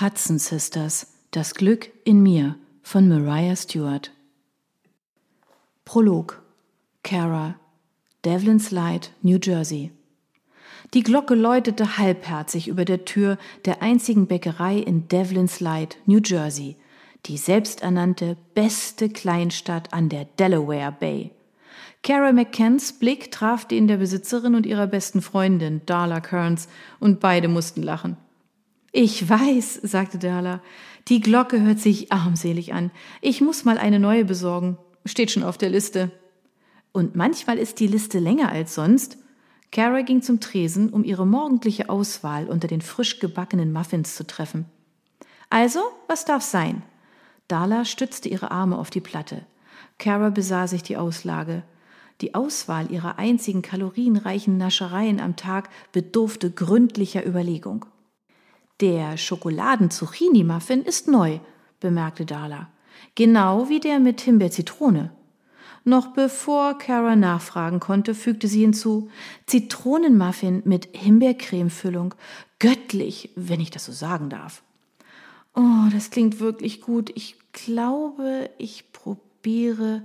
Hudson Sisters Das Glück in mir von Mariah Stewart Prolog Cara Devlin's Light, New Jersey Die Glocke läutete halbherzig über der Tür der einzigen Bäckerei in Devlin's Light, New Jersey, die selbsternannte beste Kleinstadt an der Delaware Bay. Cara McCanns Blick traf den der Besitzerin und ihrer besten Freundin, Darla Kearns, und beide mussten lachen. Ich weiß, sagte Dala. Die Glocke hört sich armselig an. Ich muss mal eine neue besorgen. Steht schon auf der Liste. Und manchmal ist die Liste länger als sonst. Kara ging zum Tresen, um ihre morgendliche Auswahl unter den frisch gebackenen Muffins zu treffen. Also, was darf sein? Dala stützte ihre Arme auf die Platte. Kara besah sich die Auslage. Die Auswahl ihrer einzigen kalorienreichen Naschereien am Tag bedurfte gründlicher Überlegung. Der Schokoladen-Zucchini-Muffin ist neu, bemerkte Darla. Genau wie der mit Himbeer-Zitrone. Noch bevor Kara nachfragen konnte, fügte sie hinzu, Zitronenmuffin mit Himbeercremefüllung. Göttlich, wenn ich das so sagen darf. Oh, das klingt wirklich gut. Ich glaube, ich probiere.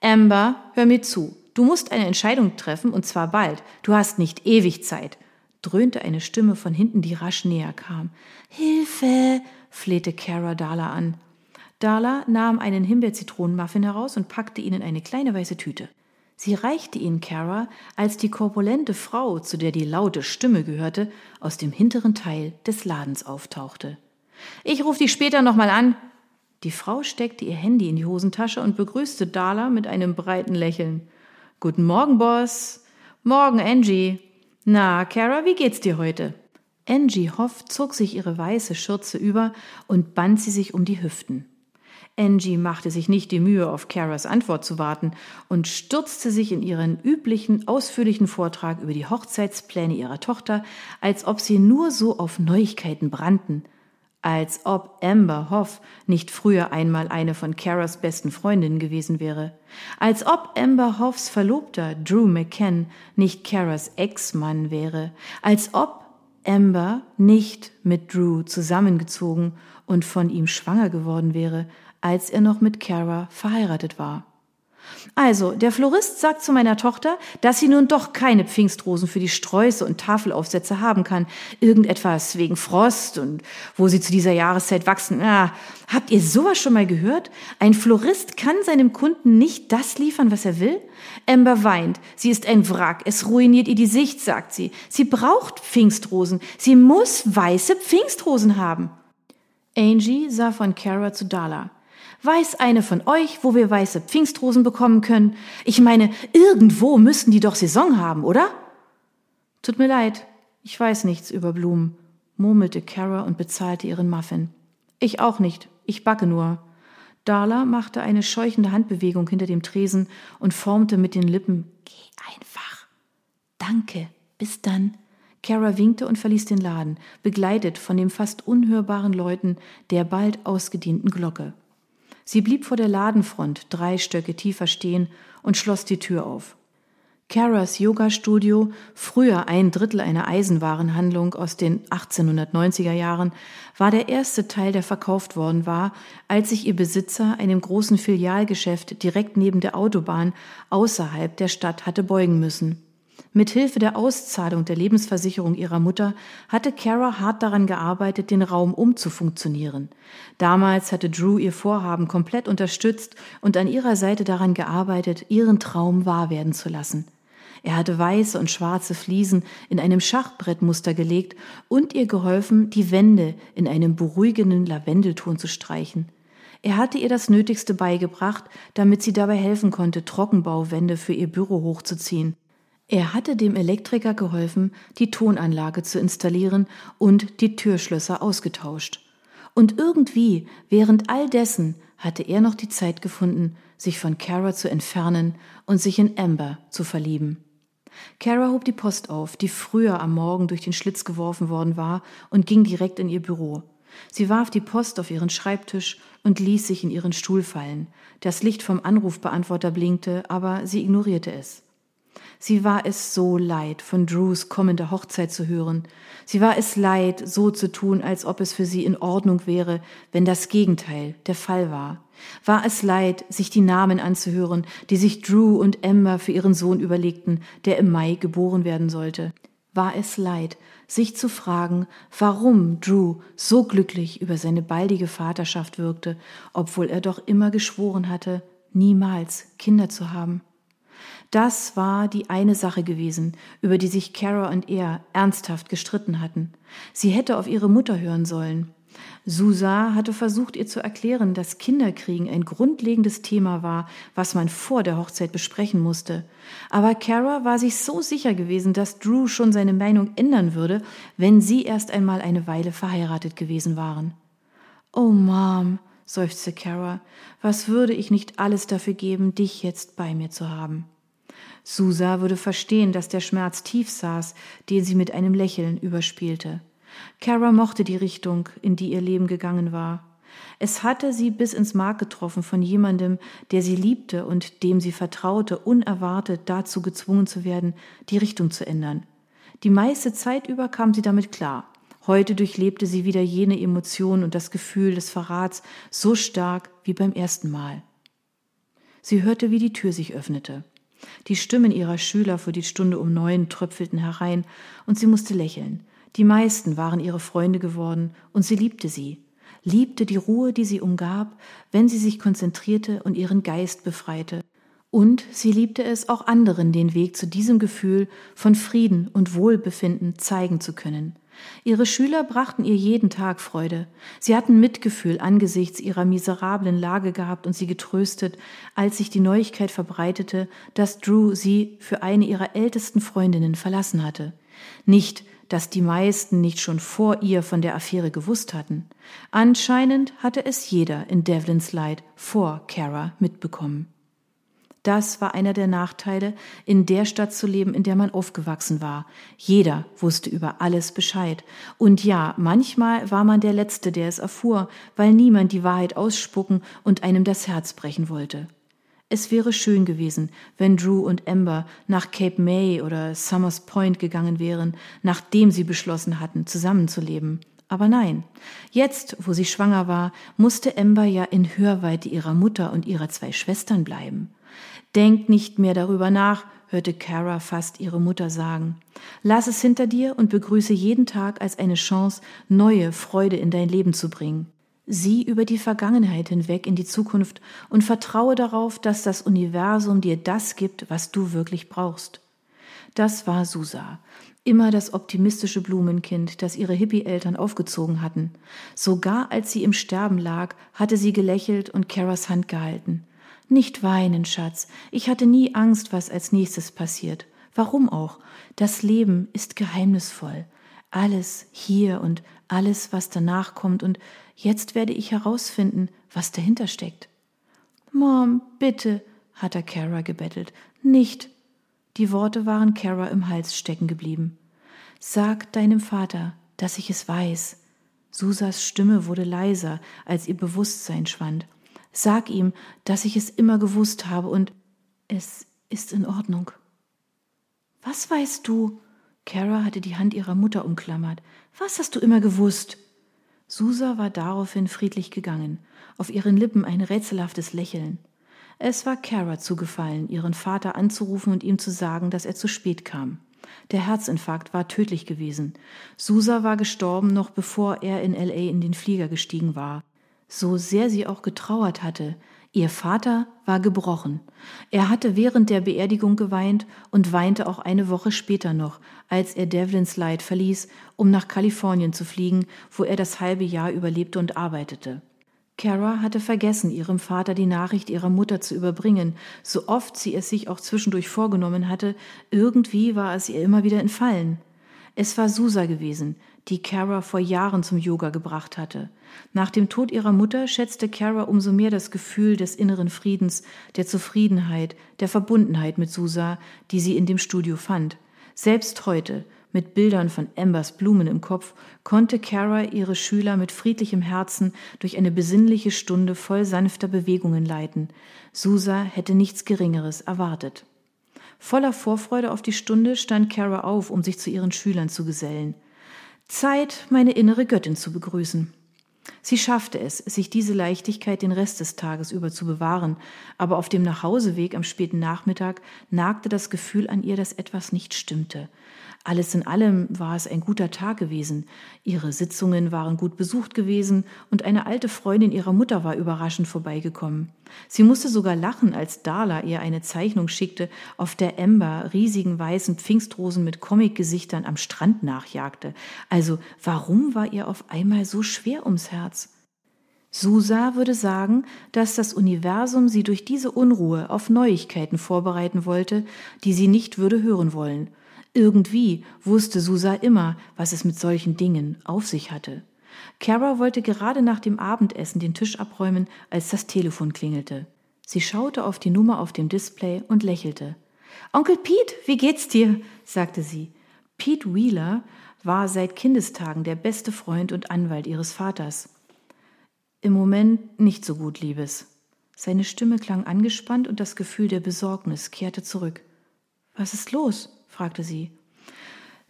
Amber, hör mir zu. Du musst eine Entscheidung treffen, und zwar bald. Du hast nicht ewig Zeit dröhnte eine Stimme von hinten, die rasch näher kam. Hilfe! flehte Kara Dala an. Dala nahm einen Himbeerzitronenmuffin heraus und packte ihn in eine kleine weiße Tüte. Sie reichte ihn Kara, als die korpulente Frau, zu der die laute Stimme gehörte, aus dem hinteren Teil des Ladens auftauchte. Ich ruf dich später nochmal an. Die Frau steckte ihr Handy in die Hosentasche und begrüßte Dala mit einem breiten Lächeln. Guten Morgen, Boss. Morgen, Angie. Na, Kara, wie geht's dir heute? Angie Hoff zog sich ihre weiße Schürze über und band sie sich um die Hüften. Angie machte sich nicht die Mühe, auf Caras Antwort zu warten und stürzte sich in ihren üblichen, ausführlichen Vortrag über die Hochzeitspläne ihrer Tochter, als ob sie nur so auf Neuigkeiten brannten als ob Amber Hoff nicht früher einmal eine von Caras besten Freundinnen gewesen wäre, als ob Amber Hoffs Verlobter Drew McCann nicht Caras Ex-Mann wäre, als ob Amber nicht mit Drew zusammengezogen und von ihm schwanger geworden wäre, als er noch mit Cara verheiratet war. Also, der Florist sagt zu meiner Tochter, dass sie nun doch keine Pfingstrosen für die Sträuße und Tafelaufsätze haben kann. Irgendetwas wegen Frost und wo sie zu dieser Jahreszeit wachsen. Ah, habt ihr sowas schon mal gehört? Ein Florist kann seinem Kunden nicht das liefern, was er will? Amber weint. Sie ist ein Wrack. Es ruiniert ihr die Sicht, sagt sie. Sie braucht Pfingstrosen. Sie muss weiße Pfingstrosen haben. Angie sah von Kara zu Dala. Weiß eine von euch, wo wir weiße Pfingstrosen bekommen können? Ich meine, irgendwo müssten die doch Saison haben, oder? Tut mir leid, ich weiß nichts über Blumen, murmelte Kara und bezahlte ihren Muffin. Ich auch nicht, ich backe nur. Darla machte eine scheuchende Handbewegung hinter dem Tresen und formte mit den Lippen Geh einfach. Danke, bis dann. Kara winkte und verließ den Laden, begleitet von dem fast unhörbaren Läuten der bald ausgedienten Glocke. Sie blieb vor der Ladenfront drei Stöcke tiefer stehen und schloss die Tür auf. Caras Yoga-Studio, früher ein Drittel einer Eisenwarenhandlung aus den 1890er Jahren, war der erste Teil, der verkauft worden war, als sich ihr Besitzer einem großen Filialgeschäft direkt neben der Autobahn außerhalb der Stadt hatte beugen müssen. Mit Hilfe der Auszahlung der Lebensversicherung ihrer Mutter hatte Kara hart daran gearbeitet, den Raum umzufunktionieren. Damals hatte Drew ihr Vorhaben komplett unterstützt und an ihrer Seite daran gearbeitet, ihren Traum wahr werden zu lassen. Er hatte weiße und schwarze Fliesen in einem Schachbrettmuster gelegt und ihr geholfen, die Wände in einem beruhigenden Lavendelton zu streichen. Er hatte ihr das Nötigste beigebracht, damit sie dabei helfen konnte, Trockenbauwände für ihr Büro hochzuziehen. Er hatte dem Elektriker geholfen, die Tonanlage zu installieren und die Türschlösser ausgetauscht. Und irgendwie, während all dessen, hatte er noch die Zeit gefunden, sich von Kara zu entfernen und sich in Amber zu verlieben. Kara hob die Post auf, die früher am Morgen durch den Schlitz geworfen worden war, und ging direkt in ihr Büro. Sie warf die Post auf ihren Schreibtisch und ließ sich in ihren Stuhl fallen. Das Licht vom Anrufbeantworter blinkte, aber sie ignorierte es. Sie war es so leid, von Drews kommender Hochzeit zu hören. Sie war es leid, so zu tun, als ob es für sie in Ordnung wäre, wenn das Gegenteil der Fall war. War es leid, sich die Namen anzuhören, die sich Drew und Emma für ihren Sohn überlegten, der im Mai geboren werden sollte. War es leid, sich zu fragen, warum Drew so glücklich über seine baldige Vaterschaft wirkte, obwohl er doch immer geschworen hatte, niemals Kinder zu haben. Das war die eine Sache gewesen, über die sich Kara und er ernsthaft gestritten hatten. Sie hätte auf ihre Mutter hören sollen. Susa hatte versucht, ihr zu erklären, dass Kinderkriegen ein grundlegendes Thema war, was man vor der Hochzeit besprechen musste. Aber Kara war sich so sicher gewesen, dass Drew schon seine Meinung ändern würde, wenn sie erst einmal eine Weile verheiratet gewesen waren. Oh, Mom, seufzte Kara, was würde ich nicht alles dafür geben, dich jetzt bei mir zu haben? Susa würde verstehen, dass der Schmerz tief saß, den sie mit einem Lächeln überspielte. Kara mochte die Richtung, in die ihr Leben gegangen war. Es hatte sie bis ins Mark getroffen von jemandem, der sie liebte und dem sie vertraute, unerwartet dazu gezwungen zu werden, die Richtung zu ändern. Die meiste Zeit über kam sie damit klar. Heute durchlebte sie wieder jene Emotion und das Gefühl des Verrats so stark wie beim ersten Mal. Sie hörte, wie die Tür sich öffnete. Die Stimmen ihrer Schüler für die Stunde um neun tröpfelten herein, und sie musste lächeln. Die meisten waren ihre Freunde geworden, und sie liebte sie, liebte die Ruhe, die sie umgab, wenn sie sich konzentrierte und ihren Geist befreite. Und sie liebte es, auch anderen den Weg zu diesem Gefühl von Frieden und Wohlbefinden zeigen zu können. Ihre Schüler brachten ihr jeden Tag Freude. Sie hatten Mitgefühl angesichts ihrer miserablen Lage gehabt und sie getröstet, als sich die Neuigkeit verbreitete, dass Drew sie für eine ihrer ältesten Freundinnen verlassen hatte. Nicht, dass die meisten nicht schon vor ihr von der Affäre gewusst hatten. Anscheinend hatte es jeder in Devlins Light vor Kara mitbekommen. Das war einer der Nachteile, in der Stadt zu leben, in der man aufgewachsen war. Jeder wusste über alles Bescheid. Und ja, manchmal war man der Letzte, der es erfuhr, weil niemand die Wahrheit ausspucken und einem das Herz brechen wollte. Es wäre schön gewesen, wenn Drew und Amber nach Cape May oder Summers Point gegangen wären, nachdem sie beschlossen hatten, zusammenzuleben. Aber nein, jetzt, wo sie schwanger war, musste Amber ja in Hörweite ihrer Mutter und ihrer zwei Schwestern bleiben. Denk nicht mehr darüber nach, hörte Kara fast ihre Mutter sagen. Lass es hinter dir und begrüße jeden Tag als eine Chance, neue Freude in dein Leben zu bringen. Sieh über die Vergangenheit hinweg in die Zukunft und vertraue darauf, dass das Universum dir das gibt, was du wirklich brauchst. Das war Susa, immer das optimistische Blumenkind, das ihre Hippie-Eltern aufgezogen hatten. Sogar als sie im Sterben lag, hatte sie gelächelt und Karas Hand gehalten. Nicht weinen, Schatz. Ich hatte nie Angst, was als nächstes passiert. Warum auch? Das Leben ist geheimnisvoll. Alles hier und alles, was danach kommt, und jetzt werde ich herausfinden, was dahinter steckt. Mom, bitte, hat er Kara gebettelt. Nicht. Die Worte waren Kara im Hals stecken geblieben. Sag deinem Vater, dass ich es weiß. Susas Stimme wurde leiser, als ihr Bewusstsein schwand. Sag ihm, dass ich es immer gewusst habe und es ist in Ordnung. Was weißt du? Kara hatte die Hand ihrer Mutter umklammert. Was hast du immer gewusst? Susa war daraufhin friedlich gegangen, auf ihren Lippen ein rätselhaftes Lächeln. Es war Kara zugefallen, ihren Vater anzurufen und ihm zu sagen, dass er zu spät kam. Der Herzinfarkt war tödlich gewesen. Susa war gestorben, noch bevor er in LA in den Flieger gestiegen war so sehr sie auch getrauert hatte, ihr Vater war gebrochen. Er hatte während der Beerdigung geweint und weinte auch eine Woche später noch, als er Devlins Light verließ, um nach Kalifornien zu fliegen, wo er das halbe Jahr überlebte und arbeitete. Kara hatte vergessen, ihrem Vater die Nachricht ihrer Mutter zu überbringen, so oft sie es sich auch zwischendurch vorgenommen hatte, irgendwie war es ihr immer wieder entfallen. Es war Susa gewesen, die Kara vor Jahren zum Yoga gebracht hatte. Nach dem Tod ihrer Mutter schätzte Kara umso mehr das Gefühl des inneren Friedens, der Zufriedenheit, der Verbundenheit mit Susa, die sie in dem Studio fand. Selbst heute, mit Bildern von Ambers Blumen im Kopf, konnte Kara ihre Schüler mit friedlichem Herzen durch eine besinnliche Stunde voll sanfter Bewegungen leiten. Susa hätte nichts Geringeres erwartet. Voller Vorfreude auf die Stunde stand Kara auf, um sich zu ihren Schülern zu gesellen. Zeit, meine innere Göttin zu begrüßen. Sie schaffte es, sich diese Leichtigkeit den Rest des Tages über zu bewahren, aber auf dem Nachhauseweg am späten Nachmittag nagte das Gefühl an ihr, dass etwas nicht stimmte. Alles in allem war es ein guter Tag gewesen. Ihre Sitzungen waren gut besucht gewesen und eine alte Freundin ihrer Mutter war überraschend vorbeigekommen. Sie musste sogar lachen, als Darla ihr eine Zeichnung schickte, auf der Ember riesigen weißen Pfingstrosen mit Comicgesichtern am Strand nachjagte. Also warum war ihr auf einmal so schwer ums Herz? Susa würde sagen, dass das Universum sie durch diese Unruhe auf Neuigkeiten vorbereiten wollte, die sie nicht würde hören wollen – irgendwie wusste Susa immer, was es mit solchen Dingen auf sich hatte. Kara wollte gerade nach dem Abendessen den Tisch abräumen, als das Telefon klingelte. Sie schaute auf die Nummer auf dem Display und lächelte. Onkel Pete, wie geht's dir? sagte sie. Pete Wheeler war seit Kindestagen der beste Freund und Anwalt ihres Vaters. Im Moment nicht so gut, Liebes. Seine Stimme klang angespannt und das Gefühl der Besorgnis kehrte zurück. Was ist los? Fragte sie.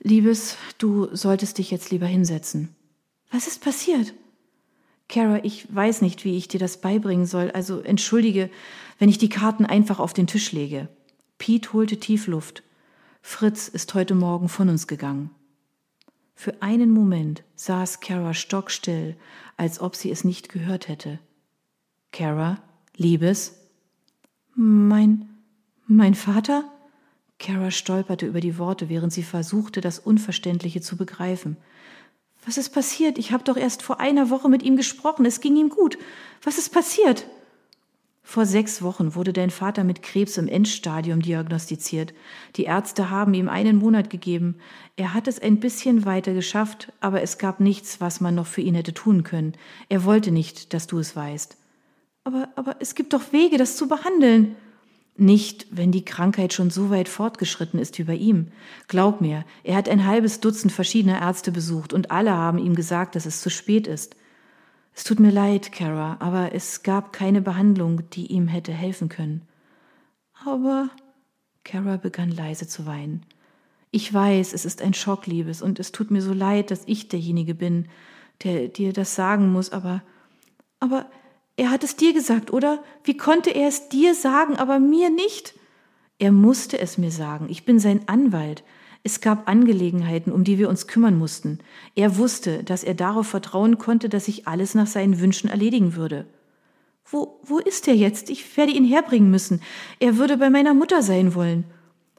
Liebes, du solltest dich jetzt lieber hinsetzen. Was ist passiert? Kara, ich weiß nicht, wie ich dir das beibringen soll, also entschuldige, wenn ich die Karten einfach auf den Tisch lege. Pete holte tief Luft. Fritz ist heute Morgen von uns gegangen. Für einen Moment saß Kara stockstill, als ob sie es nicht gehört hätte. Kara, Liebes? Mein, mein Vater? Kara stolperte über die Worte, während sie versuchte, das Unverständliche zu begreifen. Was ist passiert? Ich habe doch erst vor einer Woche mit ihm gesprochen. Es ging ihm gut. Was ist passiert? Vor sechs Wochen wurde dein Vater mit Krebs im Endstadium diagnostiziert. Die Ärzte haben ihm einen Monat gegeben. Er hat es ein bisschen weiter geschafft, aber es gab nichts, was man noch für ihn hätte tun können. Er wollte nicht, dass du es weißt. Aber, aber es gibt doch Wege, das zu behandeln. Nicht, wenn die Krankheit schon so weit fortgeschritten ist wie bei ihm. Glaub mir, er hat ein halbes Dutzend verschiedener Ärzte besucht und alle haben ihm gesagt, dass es zu spät ist. Es tut mir leid, Kara, aber es gab keine Behandlung, die ihm hätte helfen können. Aber Kara begann leise zu weinen. Ich weiß, es ist ein Schock, Liebes, und es tut mir so leid, dass ich derjenige bin, der dir das sagen muss, aber aber er hat es dir gesagt, oder? Wie konnte er es dir sagen, aber mir nicht? Er musste es mir sagen. Ich bin sein Anwalt. Es gab Angelegenheiten, um die wir uns kümmern mussten. Er wusste, dass er darauf vertrauen konnte, dass ich alles nach seinen Wünschen erledigen würde. Wo, wo ist er jetzt? Ich werde ihn herbringen müssen. Er würde bei meiner Mutter sein wollen.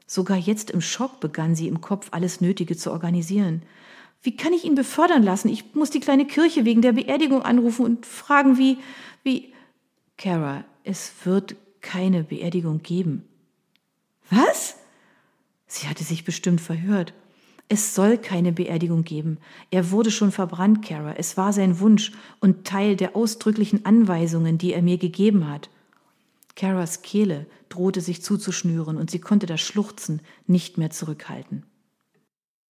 Sogar jetzt im Schock begann sie im Kopf alles Nötige zu organisieren. Wie kann ich ihn befördern lassen? Ich muss die kleine Kirche wegen der Beerdigung anrufen und fragen, wie, wie, Kara, es wird keine Beerdigung geben. Was? Sie hatte sich bestimmt verhört. Es soll keine Beerdigung geben. Er wurde schon verbrannt, Kara. Es war sein Wunsch und Teil der ausdrücklichen Anweisungen, die er mir gegeben hat. Karas Kehle drohte sich zuzuschnüren und sie konnte das Schluchzen nicht mehr zurückhalten.